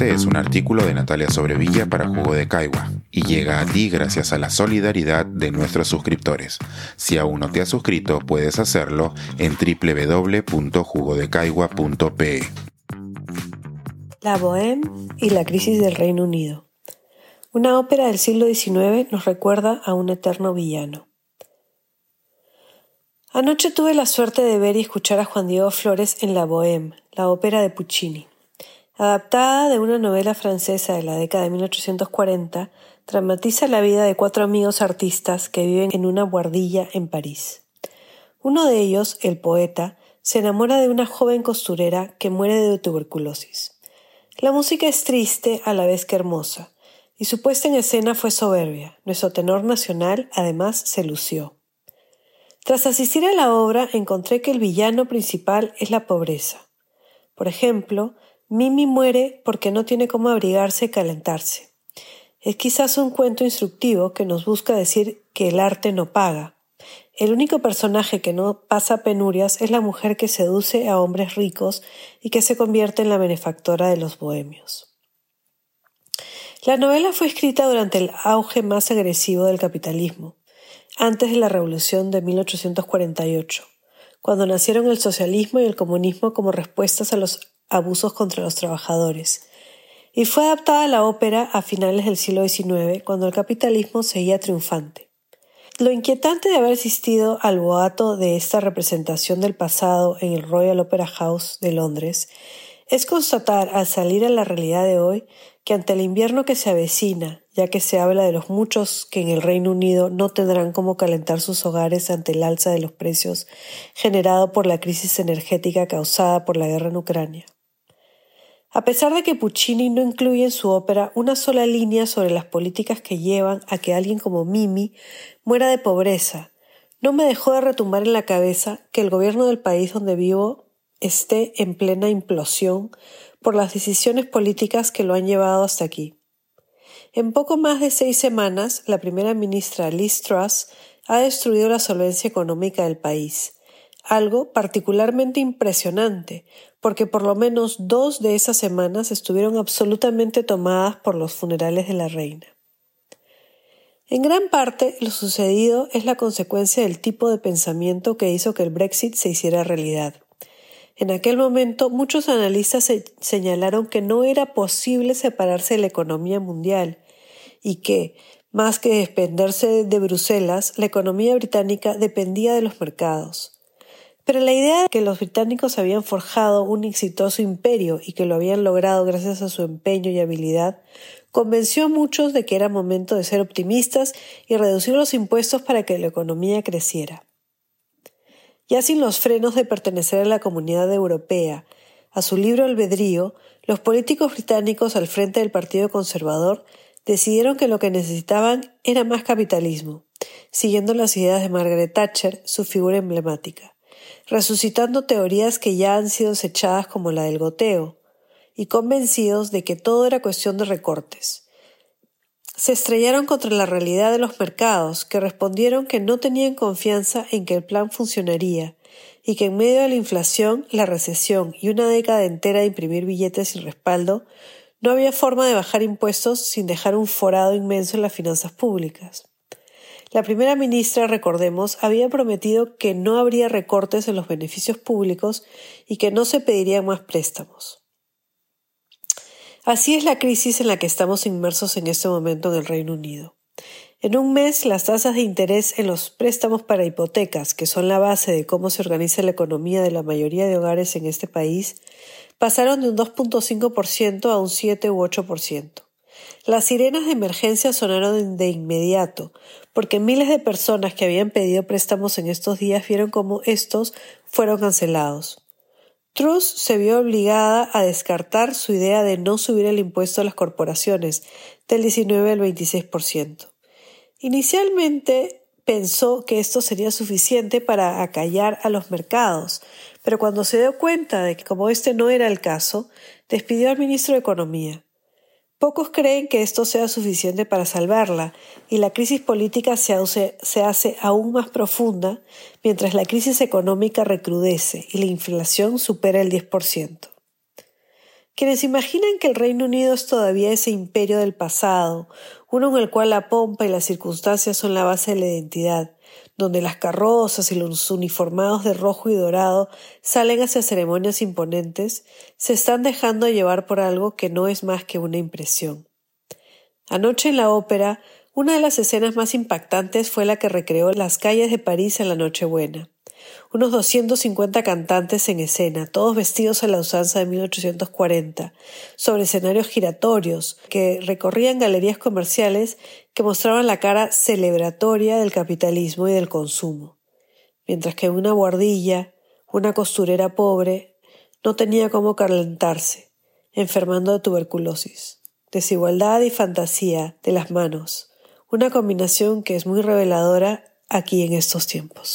Este es un artículo de Natalia Sobrevilla para Jugo de Caigua y llega a ti gracias a la solidaridad de nuestros suscriptores. Si aún no te has suscrito, puedes hacerlo en www.jugodecaigua.pe. La Bohème y la crisis del Reino Unido. Una ópera del siglo XIX nos recuerda a un eterno villano. Anoche tuve la suerte de ver y escuchar a Juan Diego Flores en La Bohème, la ópera de Puccini. Adaptada de una novela francesa de la década de 1840, dramatiza la vida de cuatro amigos artistas que viven en una guardilla en París. Uno de ellos, el poeta, se enamora de una joven costurera que muere de tuberculosis. La música es triste a la vez que hermosa, y su puesta en escena fue soberbia. Nuestro tenor nacional además se lució. Tras asistir a la obra encontré que el villano principal es la pobreza. Por ejemplo, Mimi muere porque no tiene cómo abrigarse y calentarse. Es quizás un cuento instructivo que nos busca decir que el arte no paga. El único personaje que no pasa penurias es la mujer que seduce a hombres ricos y que se convierte en la benefactora de los bohemios. La novela fue escrita durante el auge más agresivo del capitalismo, antes de la Revolución de 1848, cuando nacieron el socialismo y el comunismo como respuestas a los abusos contra los trabajadores, y fue adaptada a la ópera a finales del siglo XIX, cuando el capitalismo seguía triunfante. Lo inquietante de haber asistido al boato de esta representación del pasado en el Royal Opera House de Londres es constatar al salir a la realidad de hoy que ante el invierno que se avecina, ya que se habla de los muchos que en el Reino Unido no tendrán cómo calentar sus hogares ante el alza de los precios generado por la crisis energética causada por la guerra en Ucrania. A pesar de que Puccini no incluye en su ópera una sola línea sobre las políticas que llevan a que alguien como Mimi muera de pobreza, no me dejó de retumbar en la cabeza que el gobierno del país donde vivo esté en plena implosión por las decisiones políticas que lo han llevado hasta aquí. En poco más de seis semanas, la primera ministra Liz Truss ha destruido la solvencia económica del país, algo particularmente impresionante, porque por lo menos dos de esas semanas estuvieron absolutamente tomadas por los funerales de la reina. En gran parte, lo sucedido es la consecuencia del tipo de pensamiento que hizo que el Brexit se hiciera realidad. En aquel momento, muchos analistas señalaron que no era posible separarse de la economía mundial y que, más que dependerse de Bruselas, la economía británica dependía de los mercados. Pero la idea de que los británicos habían forjado un exitoso imperio y que lo habían logrado gracias a su empeño y habilidad convenció a muchos de que era momento de ser optimistas y reducir los impuestos para que la economía creciera. Ya sin los frenos de pertenecer a la comunidad europea, a su libro albedrío, los políticos británicos al frente del Partido Conservador decidieron que lo que necesitaban era más capitalismo, siguiendo las ideas de Margaret Thatcher, su figura emblemática resucitando teorías que ya han sido desechadas como la del goteo, y convencidos de que todo era cuestión de recortes. Se estrellaron contra la realidad de los mercados, que respondieron que no tenían confianza en que el plan funcionaría, y que en medio de la inflación, la recesión y una década entera de imprimir billetes sin respaldo, no había forma de bajar impuestos sin dejar un forado inmenso en las finanzas públicas. La primera ministra, recordemos, había prometido que no habría recortes en los beneficios públicos y que no se pedirían más préstamos. Así es la crisis en la que estamos inmersos en este momento en el Reino Unido. En un mes, las tasas de interés en los préstamos para hipotecas, que son la base de cómo se organiza la economía de la mayoría de hogares en este país, pasaron de un 2.5% a un 7 u 8%. Las sirenas de emergencia sonaron de inmediato, porque miles de personas que habían pedido préstamos en estos días vieron cómo estos fueron cancelados. Truss se vio obligada a descartar su idea de no subir el impuesto a las corporaciones del 19 al 26%. Inicialmente pensó que esto sería suficiente para acallar a los mercados, pero cuando se dio cuenta de que como este no era el caso, despidió al ministro de Economía. Pocos creen que esto sea suficiente para salvarla y la crisis política se hace, aún más profunda mientras la crisis económica recrudece y la inflación supera el 10%. Quienes imaginan que el Reino Unido es todavía ese imperio del pasado, uno en el cual la pompa y las circunstancias son la base de la identidad, donde las carrozas y los uniformados de rojo y dorado salen hacia ceremonias imponentes, se están dejando llevar por algo que no es más que una impresión. Anoche en la ópera, una de las escenas más impactantes fue la que recreó las calles de París en la Nochebuena unos 250 cantantes en escena, todos vestidos a la usanza de 1840, sobre escenarios giratorios que recorrían galerías comerciales que mostraban la cara celebratoria del capitalismo y del consumo, mientras que una guardilla, una costurera pobre, no tenía cómo calentarse, enfermando de tuberculosis. Desigualdad y fantasía de las manos, una combinación que es muy reveladora aquí en estos tiempos.